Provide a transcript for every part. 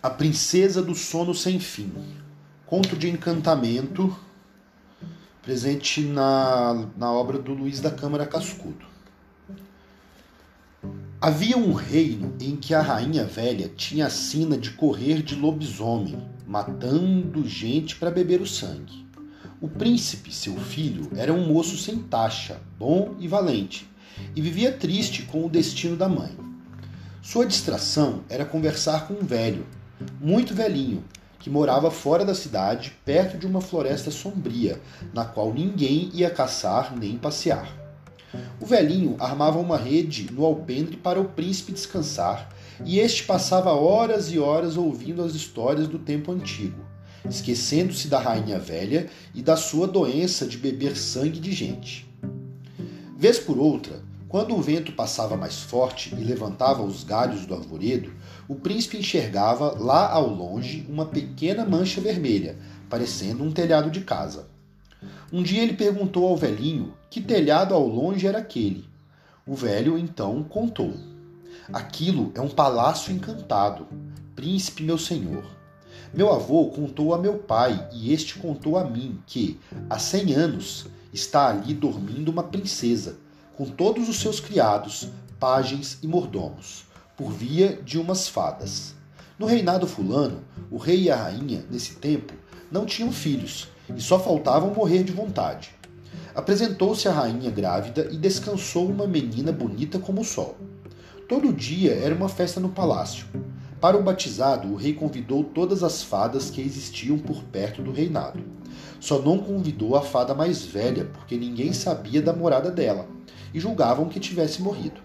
A Princesa do Sono Sem Fim. Conto de encantamento presente na, na obra do Luiz da Câmara Cascudo. Havia um reino em que a rainha velha tinha a sina de correr de lobisomem, matando gente para beber o sangue. O príncipe, seu filho, era um moço sem taxa, bom e valente, e vivia triste com o destino da mãe. Sua distração era conversar com um velho, muito velhinho, que morava fora da cidade, perto de uma floresta sombria, na qual ninguém ia caçar nem passear. O velhinho armava uma rede no alpendre para o príncipe descansar, e este passava horas e horas ouvindo as histórias do tempo antigo, esquecendo-se da rainha velha e da sua doença de beber sangue de gente. Vez por outra, quando o vento passava mais forte e levantava os galhos do arvoredo, o príncipe enxergava lá ao longe uma pequena mancha vermelha, parecendo um telhado de casa. Um dia ele perguntou ao velhinho que telhado ao longe era aquele. O velho então contou: Aquilo é um palácio encantado, príncipe meu senhor. Meu avô contou a meu pai e este contou a mim que, há cem anos, está ali dormindo uma princesa com todos os seus criados, pajens e mordomos, por via de umas fadas. No reinado fulano, o rei e a rainha, nesse tempo, não tinham filhos e só faltavam morrer de vontade. Apresentou-se a rainha grávida e descansou uma menina bonita como o sol. Todo dia era uma festa no palácio. Para o batizado, o rei convidou todas as fadas que existiam por perto do reinado. Só não convidou a fada mais velha, porque ninguém sabia da morada dela e julgavam que tivesse morrido.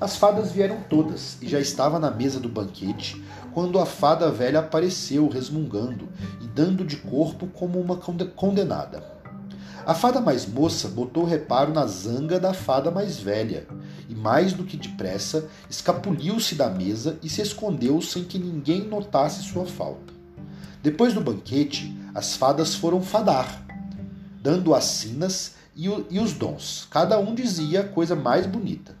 As fadas vieram todas e já estava na mesa do banquete quando a fada velha apareceu resmungando e dando de corpo como uma condenada. A fada mais moça botou reparo na zanga da fada mais velha e, mais do que depressa, escapuliu-se da mesa e se escondeu sem que ninguém notasse sua falta. Depois do banquete, as fadas foram fadar, dando as sinas e, o, e os dons. Cada um dizia a coisa mais bonita.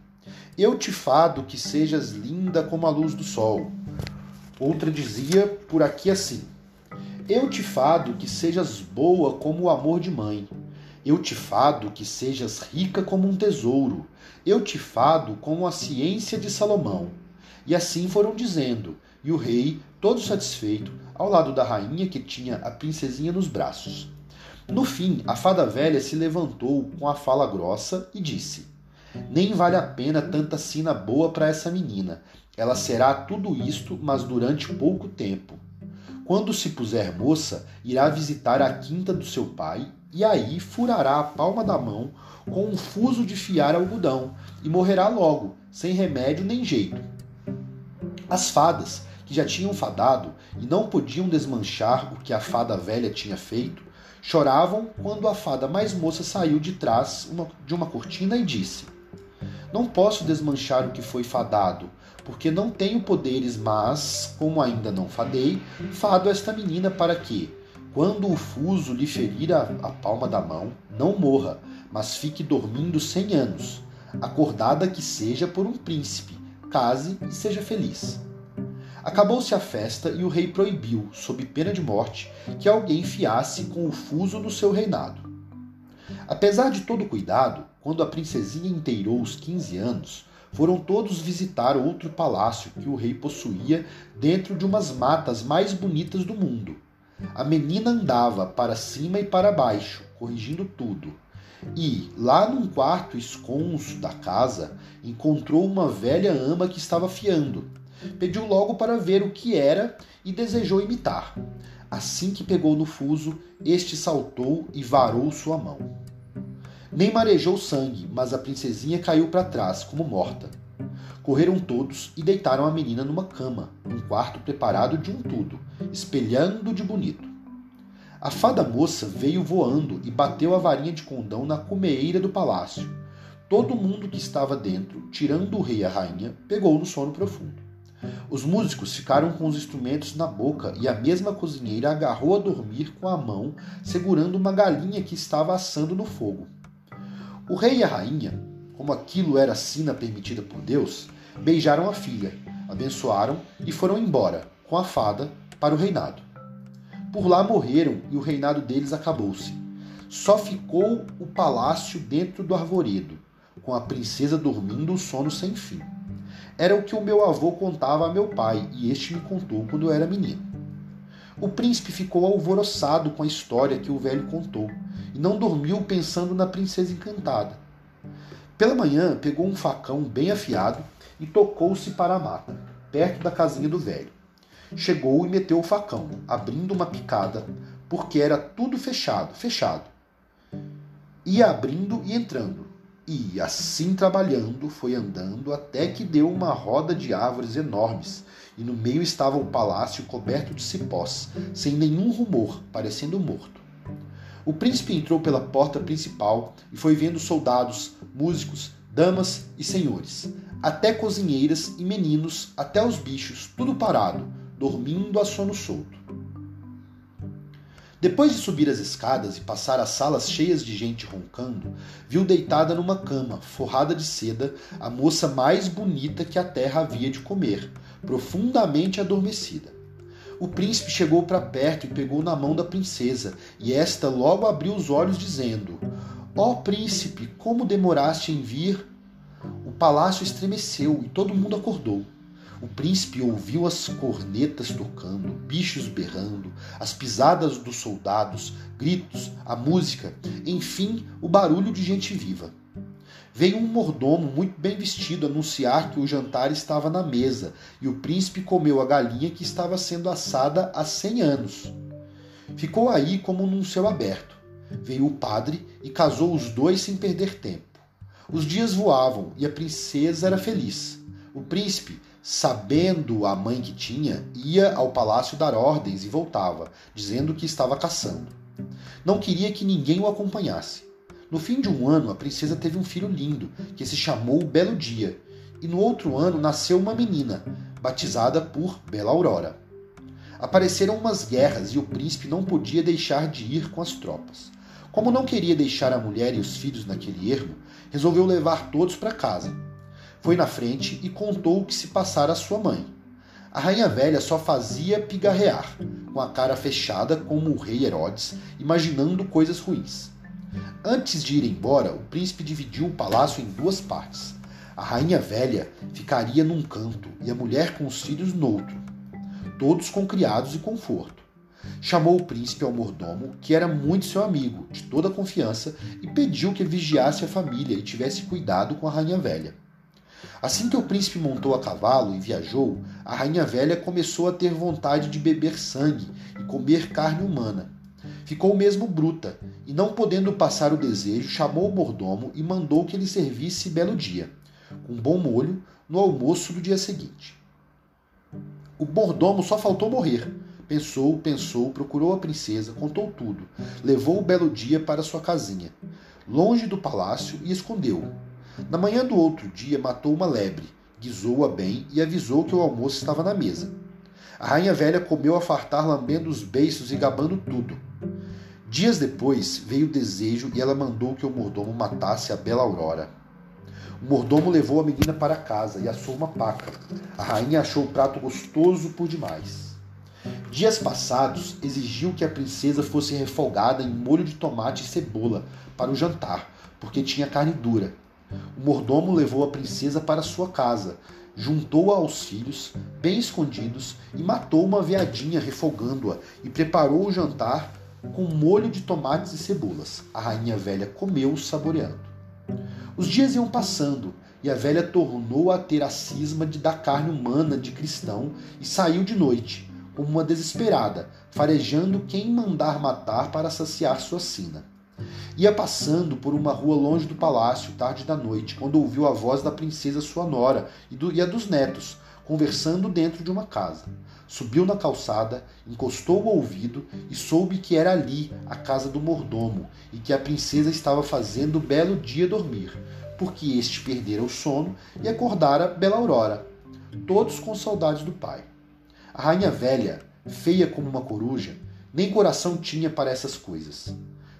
Eu te fado que sejas linda como a luz do sol. Outra dizia por aqui assim: Eu te fado que sejas boa como o amor de mãe. Eu te fado que sejas rica como um tesouro. Eu te fado como a ciência de Salomão. E assim foram dizendo, e o rei, todo satisfeito, ao lado da rainha que tinha a princesinha nos braços. No fim, a fada velha se levantou com a fala grossa e disse: Nem vale a pena tanta sina boa para essa menina. Ela será tudo isto, mas durante pouco tempo. Quando se puser moça, irá visitar a quinta do seu pai e aí furará a palma da mão com um fuso de fiar algodão e morrerá logo, sem remédio nem jeito. As fadas, que já tinham fadado e não podiam desmanchar o que a fada velha tinha feito, Choravam quando a fada mais moça saiu de trás de uma cortina e disse: Não posso desmanchar o que foi fadado, porque não tenho poderes, mas, como ainda não fadei, fado esta menina para que, quando o fuso lhe ferir a, a palma da mão, não morra, mas fique dormindo cem anos, acordada que seja por um príncipe, case e seja feliz. Acabou-se a festa e o rei proibiu, sob pena de morte, que alguém fiasse com o fuso no seu reinado. Apesar de todo o cuidado, quando a princesinha inteirou os 15 anos, foram todos visitar outro palácio que o rei possuía dentro de umas matas mais bonitas do mundo. A menina andava para cima e para baixo, corrigindo tudo. E, lá num quarto esconso da casa, encontrou uma velha ama que estava fiando pediu logo para ver o que era e desejou imitar. Assim que pegou no fuso, este saltou e varou sua mão. Nem marejou sangue, mas a princesinha caiu para trás, como morta. Correram todos e deitaram a menina numa cama, um quarto preparado de um tudo, espelhando de bonito. A fada moça veio voando e bateu a varinha de condão na cumeeira do palácio. Todo mundo que estava dentro, tirando o rei e a rainha, pegou no sono profundo. Os músicos ficaram com os instrumentos na boca e a mesma cozinheira agarrou a dormir com a mão, segurando uma galinha que estava assando no fogo. O rei e a rainha, como aquilo era sina permitida por Deus, beijaram a filha, abençoaram e foram embora, com a fada para o reinado. Por lá morreram e o reinado deles acabou-se. Só ficou o palácio dentro do arvoredo, com a princesa dormindo o sono sem fim. Era o que o meu avô contava a meu pai, e este me contou quando eu era menino. O príncipe ficou alvoroçado com a história que o velho contou e não dormiu pensando na princesa encantada. Pela manhã, pegou um facão bem afiado e tocou-se para a mata, perto da casinha do velho. Chegou e meteu o facão, abrindo uma picada, porque era tudo fechado, fechado. Ia abrindo e entrando, e, assim trabalhando, foi andando até que deu uma roda de árvores enormes, e no meio estava o palácio coberto de cipós, sem nenhum rumor, parecendo morto. O príncipe entrou pela porta principal e foi vendo soldados, músicos, damas e senhores, até cozinheiras e meninos, até os bichos, tudo parado, dormindo a sono solto. Depois de subir as escadas e passar as salas cheias de gente roncando, viu deitada numa cama, forrada de seda, a moça mais bonita que a terra havia de comer, profundamente adormecida. O príncipe chegou para perto e pegou na mão da princesa, e esta logo abriu os olhos, dizendo: Ó oh, príncipe, como demoraste em vir? O palácio estremeceu e todo mundo acordou. O príncipe ouviu as cornetas tocando, bichos berrando, as pisadas dos soldados, gritos, a música, enfim, o barulho de gente viva. Veio um mordomo muito bem vestido anunciar que o jantar estava na mesa e o príncipe comeu a galinha que estava sendo assada há cem anos. Ficou aí como num céu aberto. Veio o padre e casou os dois sem perder tempo. Os dias voavam e a princesa era feliz. O príncipe sabendo a mãe que tinha, ia ao palácio dar ordens e voltava, dizendo que estava caçando. Não queria que ninguém o acompanhasse. No fim de um ano, a princesa teve um filho lindo, que se chamou Belo Dia, e no outro ano nasceu uma menina, batizada por Bela Aurora. Apareceram umas guerras e o príncipe não podia deixar de ir com as tropas. Como não queria deixar a mulher e os filhos naquele ermo, resolveu levar todos para casa foi na frente e contou o que se passara à sua mãe. A rainha velha só fazia pigarrear, com a cara fechada como o rei Herodes, imaginando coisas ruins. Antes de ir embora, o príncipe dividiu o palácio em duas partes. A rainha velha ficaria num canto e a mulher com os filhos noutro, todos com criados e conforto. Chamou o príncipe ao mordomo, que era muito seu amigo, de toda confiança, e pediu que vigiasse a família e tivesse cuidado com a rainha velha. Assim que o príncipe montou a cavalo e viajou, a rainha velha começou a ter vontade de beber sangue e comer carne humana. Ficou mesmo bruta, e não podendo passar o desejo, chamou o mordomo e mandou que ele servisse belo dia, com bom molho, no almoço do dia seguinte. O mordomo só faltou morrer. Pensou, pensou, procurou a princesa, contou tudo, levou o belo dia para sua casinha, longe do palácio, e escondeu-o na manhã do outro dia, matou uma lebre, guisou-a bem e avisou que o almoço estava na mesa. A rainha velha comeu a fartar, lambendo os beiços e gabando tudo. Dias depois veio o desejo e ela mandou que o mordomo matasse a bela Aurora. O mordomo levou a menina para casa e assou uma paca. A rainha achou o prato gostoso por demais. Dias passados exigiu que a princesa fosse refogada em molho de tomate e cebola para o jantar, porque tinha carne dura. O mordomo levou a princesa para sua casa, juntou-a aos filhos, bem escondidos, e matou uma veadinha refogando-a, e preparou o jantar com molho de tomates e cebolas. A rainha velha comeu, saboreando. Os dias iam passando, e a velha tornou a ter a cisma de dar carne humana de cristão e saiu de noite, como uma desesperada, farejando quem mandar matar para saciar sua sina. Ia passando por uma rua longe do palácio, tarde da noite, quando ouviu a voz da princesa sua nora e, do, e a dos netos, conversando dentro de uma casa. Subiu na calçada, encostou o ouvido e soube que era ali a casa do mordomo e que a princesa estava fazendo belo dia dormir, porque este perdera o sono e acordara Bela Aurora, todos com saudades do pai. A rainha velha, feia como uma coruja, nem coração tinha para essas coisas.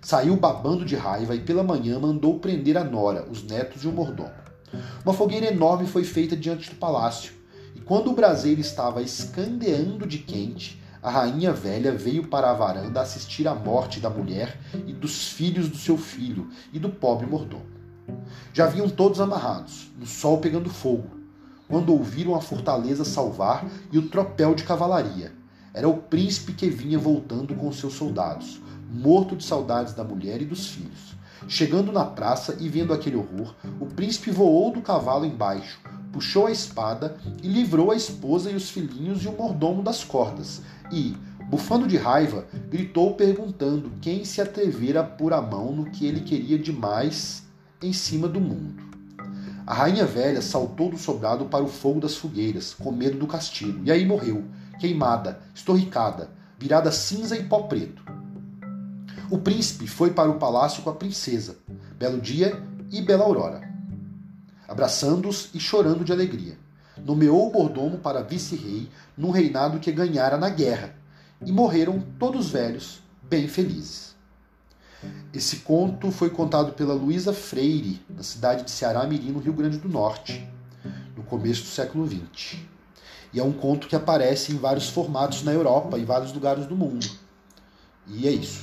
Saiu babando de raiva e pela manhã mandou prender a nora, os netos e o mordomo. Uma fogueira enorme foi feita diante do palácio, e quando o braseiro estava escandeando de quente, a rainha velha veio para a varanda assistir à morte da mulher e dos filhos do seu filho e do pobre mordomo. Já vinham todos amarrados, no sol pegando fogo, quando ouviram a fortaleza salvar e o tropel de cavalaria. Era o príncipe que vinha voltando com seus soldados, morto de saudades da mulher e dos filhos. Chegando na praça e vendo aquele horror, o príncipe voou do cavalo embaixo, puxou a espada e livrou a esposa e os filhinhos e o mordomo das cordas, e, bufando de raiva, gritou perguntando quem se atrevera a pôr a mão no que ele queria demais em cima do mundo. A rainha velha saltou do sobrado para o fogo das fogueiras, com medo do castigo, e aí morreu, queimada, estorricada, virada cinza e pó preto. O príncipe foi para o palácio com a princesa, belo dia e bela aurora abraçando-os e chorando de alegria. Nomeou o mordomo para vice-rei num reinado que ganhara na guerra, e morreram todos velhos, bem felizes. Esse conto foi contado pela Luísa Freire, na cidade de Ceará Mirim, no Rio Grande do Norte, no começo do século XX. E é um conto que aparece em vários formatos na Europa e vários lugares do mundo. E é isso.